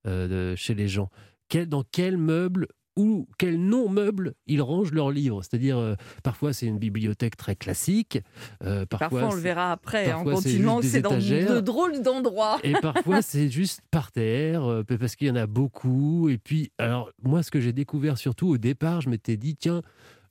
euh, chez les gens. Quel, dans quel meuble ou quel non-meuble ils rangent leurs livres C'est-à-dire, euh, parfois c'est une bibliothèque très classique. euh, parfois, Parfois, on le verra après en parfois, c'est continuant, c'est dans de drôles d'endroits. Et parfois, c'est juste par terre, euh, parce qu'il y en a beaucoup. Et puis, alors, moi, ce que j'ai découvert surtout au départ, je m'étais dit, tiens,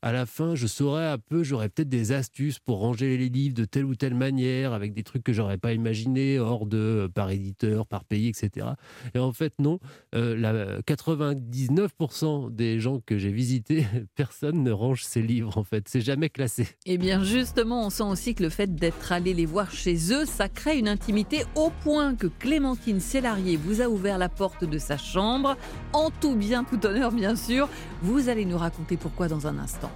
à la fin, je saurais un peu, j'aurais peut-être des astuces pour ranger les livres de telle ou telle manière, avec des trucs que j'aurais pas imaginé, hors de, euh, par éditeur, par pays, etc. Et en fait, non. Euh, la, 99% des gens que j'ai visités, personne ne range ses livres, en fait. C'est jamais classé. Eh bien justement, on sent aussi que le fait d'être allé les voir chez eux, ça crée une intimité au point que Clémentine Sélarié vous a ouvert la porte de sa chambre, en tout bien, tout honneur bien sûr. Vous allez nous raconter pourquoi dans un instant.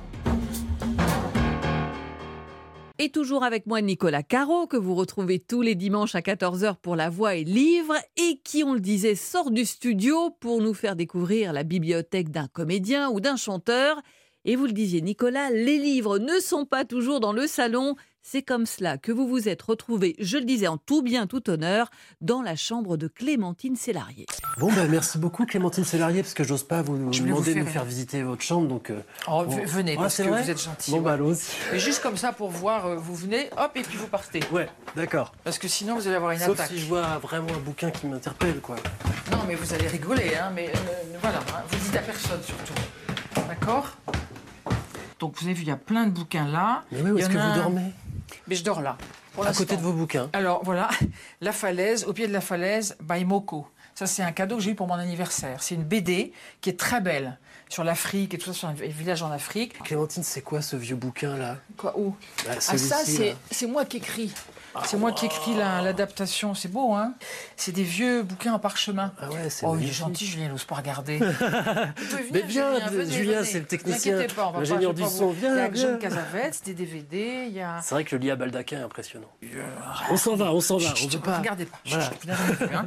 Toujours avec moi Nicolas Caro, que vous retrouvez tous les dimanches à 14h pour La Voix et Livre, et qui, on le disait, sort du studio pour nous faire découvrir la bibliothèque d'un comédien ou d'un chanteur. Et vous le disiez, Nicolas, les livres ne sont pas toujours dans le salon. C'est comme cela que vous vous êtes retrouvé, je le disais en tout bien, tout honneur, dans la chambre de Clémentine Sélarié. Bon, bah, merci beaucoup Clémentine Sélarié, parce que j'ose pas vous Je voulais vous demander de nous faire- visiter votre chambre. Donc, euh, Oh, bon. venez, Ah, parce c'est que vous êtes gentil. Bon, bah, ouais. Et juste comme ça pour voir, euh, vous venez, hop, et puis vous partez. Ouais, d'accord. Parce que sinon, vous allez avoir une Sauf attaque. si je vois vraiment un bouquin qui m'interpelle, quoi. Non, mais vous allez rigoler, hein, mais euh, voilà, hein, vous dites à personne surtout. D'accord? Donc vous avez vu, il y a plein de bouquins là. Mais oui, où est-ce que vous dormez? Mais je dors là. Pour À côté de vos bouquins. Alors voilà, La Falaise, au pied de la falaise, by Moko. Ça, c'est un cadeau que j'ai eu pour mon anniversaire. C'est une BD qui est très belle sur l'Afrique et tout ça, sur un village en Afrique. Clémentine, c'est quoi ce vieux bouquin là? Quoi Où? Bah, Ah, ça, c'est moi qui écris. C'est moi qui écris la- l'adaptation. C'est beau, hein C'est des vieux bouquins en parchemin. Ah ouais, c'est Oh, il est gentil, Julien, il n'ose pas regarder. Mais viens, Julien, c'est le technicien, Ne l'ingénieur du son. vous- Viens, Il y a. John Cassavetes, des DVD, il y a... C'est vrai que le lit à baldaquin est impressionnant. On s'en va, on s'en va. Chut, On peut pas. Regardez pas. Hein.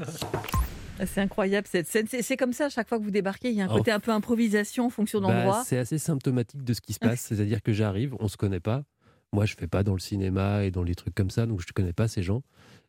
C'est incroyable cette scène. C'est comme ça, à chaque fois que vous débarquez, il y a un Oh. côté un peu improvisation en fonction Bah, d'endroit. c'est assez symptomatique de ce qui se passe. C'est-à-dire que j'arrive, on se connaît pas. Moi, je fais pas dans le cinéma et dans les trucs comme ça, donc je ne connais pas ces gens.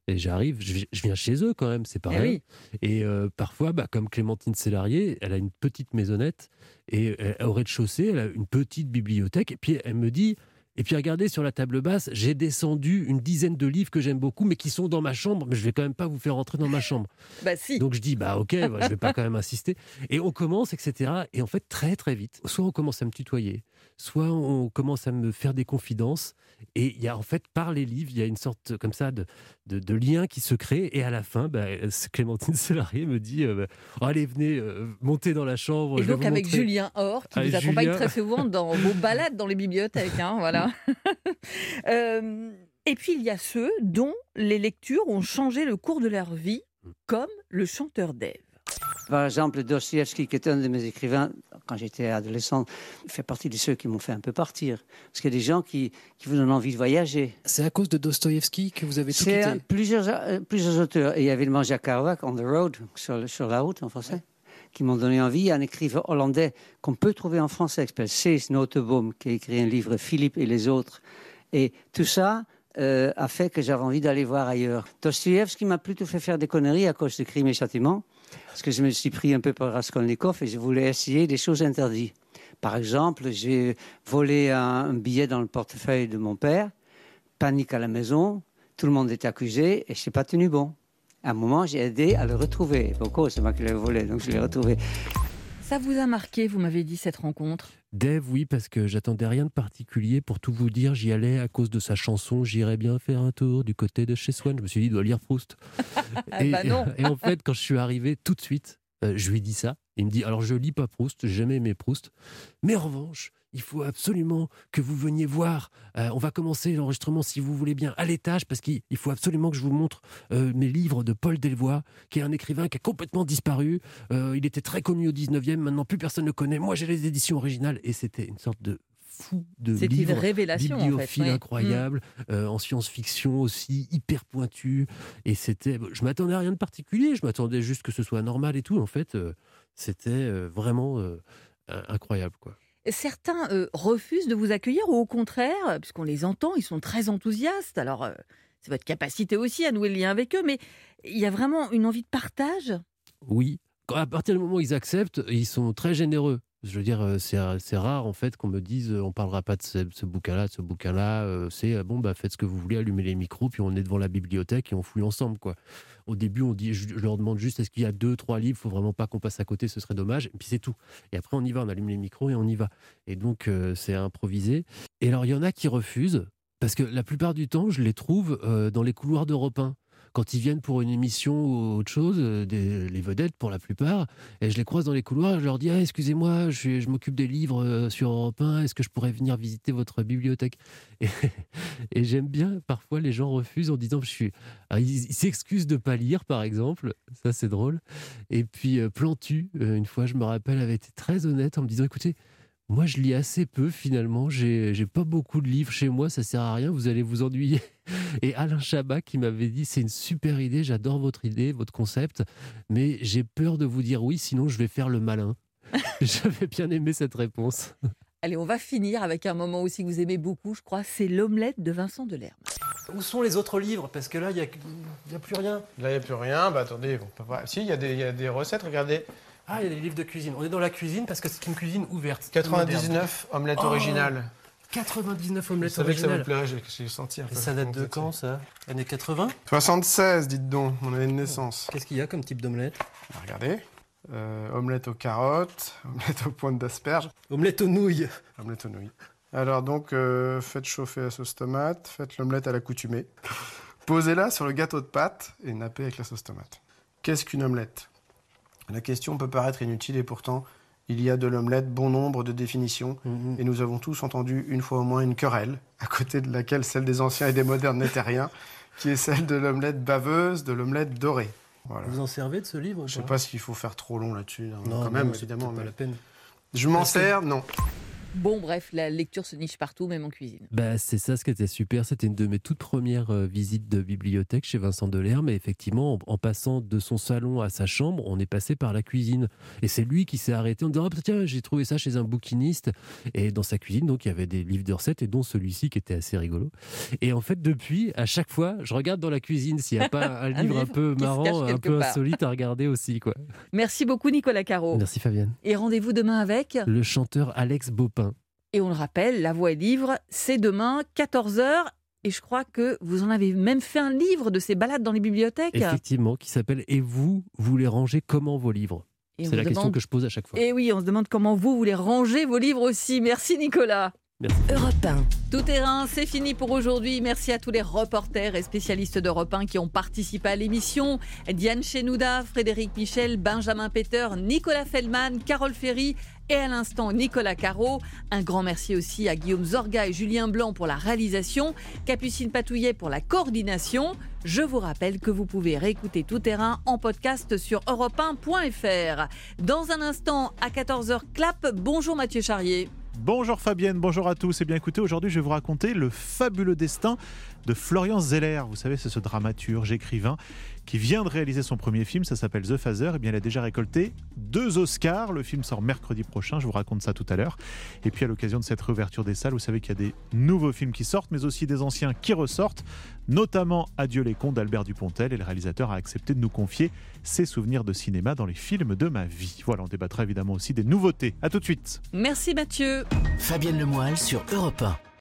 Et j'arrive, je, vi- je viens chez eux quand même, c'est pareil. Et euh, parfois, bah, comme Clémentine Sélarié, elle a une petite maisonnette et euh, au rez-de-chaussée, elle a une petite bibliothèque. Et puis elle me dit, et puis regardez sur la table basse, j'ai descendu une dizaine de livres que j'aime beaucoup, mais qui sont dans ma chambre. Mais je vais quand même pas vous faire rentrer dans ma chambre. Bah si. Donc je dis bah ok, bah, je vais pas quand même insister. Et on commence, etc. Et en fait très très vite, soit on commence à me tutoyer, soit on commence à me faire des confidences. Et il y a en fait par les livres, il y a une sorte comme ça de, de, de lien qui se crée. Et à la fin, bah, Clémentine Sélarié me dit euh, bah, allez venez euh, montez dans la chambre. Et je donc avec montrer. Julien Or, qui Ah, vous accompagne Julien. très souvent dans vos balades dans les bibliothèques. hein, voilà. Euh, et puis il y a ceux dont les lectures ont changé le cours de leur vie, comme le chanteur d'Ève. Par exemple, Dostoevsky, qui est un de mes écrivains, quand j'étais adolescent, fait partie de ceux qui m'ont fait un peu partir. Parce qu'il y a des gens qui, qui vous donnent envie de voyager. C'est à cause de Dostoïevski que vous avez tout C'est quitté. euh, plusieurs, euh, plusieurs auteurs. Et il y avait évidemment Jacques Kerouac, On the Road, sur, la route en français, qui m'ont donné envie. Il y a un écrivain hollandais qu'on peut trouver en français, qui s'appelle Cees Notenboom, qui a écrit un livre, Philippe et les autres. Et tout ça euh, a fait que j'avais envie d'aller voir ailleurs. Dostoevsky m'a plutôt fait faire des conneries à cause de Crimes et Châtiments, parce que je me suis pris un peu par Raskolnikov et je voulais essayer des choses interdites. Par exemple, j'ai volé un, billet dans le portefeuille de mon père, panique à la maison, tout le monde est accusé et je n'ai pas tenu bon. À un moment, j'ai aidé à le retrouver. Pourquoi c'est moi qui l'ai volé, donc je l'ai retrouvé. Ça vous a marqué, vous m'avez dit, cette rencontre? Dave, oui, parce que j'attendais rien de particulier. Pour tout vous dire, j'y allais à cause de sa chanson J'irais bien faire un tour du côté de chez Swan. Je me suis dit, il doit lire Proust. et, bah non. et en fait, quand je suis arrivé, tout de suite, euh, je lui dis ça. Il me dit Alors, je lis pas Proust, j'ai jamais aimé Proust. Mais en revanche, il faut absolument que vous veniez voir. Euh, on va commencer l'enregistrement, si vous voulez bien, à l'étage, parce qu'il faut absolument que je vous montre euh, mes livres de Paul Delvoye, qui est un écrivain qui a complètement disparu. il était très connu au 19e, maintenant plus personne ne le connaît. Moi, j'ai les éditions originales, et c'était une sorte de fou de livres, une révélation, bibliophile en fait, incroyable, euh, en science-fiction aussi, hyper pointu. Et c'était, je m'attendais à rien de particulier, je m'attendais juste que ce soit normal et tout. En fait, euh, c'était euh, vraiment incroyable, quoi. Certains refusent de vous accueillir ou au contraire, puisqu'on les entend, ils sont très enthousiastes. Alors, c'est votre capacité aussi à nouer le lien avec eux, mais il y a vraiment une envie de partage? Oui, à partir du moment où ils acceptent, ils sont très généreux. Je veux dire, euh, c'est rare en fait qu'on me dise euh, on parlera pas de ce, bouquin-là, ce bouquin-là. Euh, c'est bon, bah faites ce que vous voulez, allumez les micros, puis on est devant la bibliothèque et on fouille ensemble, quoi. Au début, on dit, je, leur demande juste est-ce qu'il y a deux, trois livres, faut vraiment pas qu'on passe à côté, ce serait dommage. Et puis c'est tout. Et après, on y va, on allume les micros et on y va. Et donc, c'est improvisé. Et alors, il y en a qui refusent parce que la plupart du temps, je les trouve dans les couloirs d'Europe 1 quand ils viennent pour une émission ou autre chose, euh, les vedettes pour la plupart, et je les croise dans les couloirs, je leur dis ah, excusez-moi, je, m'occupe des livres euh, sur Europe 1, est-ce que je pourrais venir visiter votre bibliothèque Et, j'aime bien, parfois les gens refusent en disant je suis. Ah, ils s'excusent de pas lire, par exemple, ça c'est drôle. Et puis euh, Plantu, une fois je me rappelle, avait été très honnête en me disant écoutez, moi, je lis assez peu finalement. J'ai pas beaucoup de livres chez moi, ça sert à rien, vous allez vous ennuyer. Et Alain Chabat qui m'avait dit c'est une super idée, j'adore votre idée, votre concept, mais j'ai peur de vous dire oui, sinon je vais faire le malin. J'avais bien aimé cette réponse. Allez, on va finir avec un moment aussi que vous aimez beaucoup, je crois, c'est l'omelette de Vincent Delerme. Où sont les autres livres? Parce que là, il n'y a, a, plus rien. Là, il n'y a plus rien. Bah attendez, si, il y, y, a des recettes, regardez. Ah, il y a des livres de cuisine. On est dans la cuisine parce que c'est une cuisine ouverte. 99 omelettes oh originales. 99 omelettes Vous savez que ça vous plairait, j'ai senti un peu. Et ça date de quand, ça? Années 80 76, dites donc, mon année de naissance. Qu'est-ce qu'il y a comme type d'omelette? Bah, Regardez. Euh, omelette aux carottes, omelette aux pointes d'asperges. Omelette aux nouilles. Omelette aux nouilles. Alors donc, euh, faites chauffer la sauce tomate, faites l'omelette à l'accoutumée. Posez-la sur le gâteau de pâte et nappez avec la sauce tomate. Qu'est-ce qu'une omelette? La question peut paraître inutile et pourtant, il y a de l'omelette bon nombre de définitions mhm. et nous avons tous entendu une fois au moins une querelle, à côté de laquelle celle des anciens et des modernes n'était rien, qui est celle de l'omelette baveuse, de l'omelette dorée. Vous en servez de ce livre Je ne sais pas s'il faut faire trop long là-dessus, hein, quand même, évidemment. Pas la peine. Je m'en sers, non. Bon, bref, la lecture se niche partout, même en cuisine. Bah, c'est ça ce qui était super. C'était une de mes toutes premières euh, visites de bibliothèque chez Vincent Delerme. Mais effectivement, en, passant de son salon à sa chambre, on est passé par la cuisine. Et c'est lui qui s'est arrêté en disant oh, Tiens, j'ai trouvé ça chez un bouquiniste. Et dans sa cuisine, donc, il y avait des livres de recettes, et dont celui-ci qui était assez rigolo. Et en fait, depuis, à chaque fois, je regarde dans la cuisine s'il n'y a pas un, livre, un peu marrant, un peu insolite à regarder aussi. Quoi. Merci beaucoup, Nicolas Caro. Merci, Fabienne. Et rendez-vous demain avec Le chanteur Alex Baupin. Et on le rappelle, La Voix est livre, c'est demain, 14h. Et je crois que vous en avez même fait un livre de ces balades dans les bibliothèques. Effectivement, qui s'appelle Et vous, vous les rangez comment vos livres? C'est la question que je pose à chaque fois. Et oui, on se demande comment vous, vous les rangez vos livres aussi. Merci Nicolas. Merci. Europe 1. Tout terrain, c'est fini pour aujourd'hui. Merci à tous les reporters et spécialistes d'Europe 1 qui ont participé à l'émission. Diane Chenouda, Frédéric Michel, Benjamin Peter, Nicolas Feldman, Carole Ferry, et à l'instant Nicolas Caro. Un grand merci aussi à Guillaume Zorga et Julien Blanc pour la réalisation, Capucine Patouillet pour la coordination. Je vous rappelle que vous pouvez réécouter Tout Terrain en podcast sur europe1.fr. Dans un instant, à 14h, clap. Bonjour Mathieu Charrier. Bonjour Fabienne, bonjour à tous. Et eh bien écoutez, aujourd'hui je vais vous raconter le fabuleux destin de Florian Zeller. Vous savez, c'est ce dramaturge, écrivain qui vient de réaliser son premier film, ça s'appelle The Phaser. Et bien, il a déjà récolté deux Oscars. Le film sort mercredi prochain, je vous raconte ça tout à l'heure. Et puis, à l'occasion de cette réouverture des salles, vous savez qu'il y a des nouveaux films qui sortent, mais aussi des anciens qui ressortent, notamment Adieu les cons d'Albert Dupontel et le réalisateur a accepté de nous confier ses souvenirs de cinéma dans les films de ma vie. Voilà, on débattra évidemment aussi des nouveautés. À tout de suite. Merci Mathieu. Fabienne Lemoyle sur Europe 1.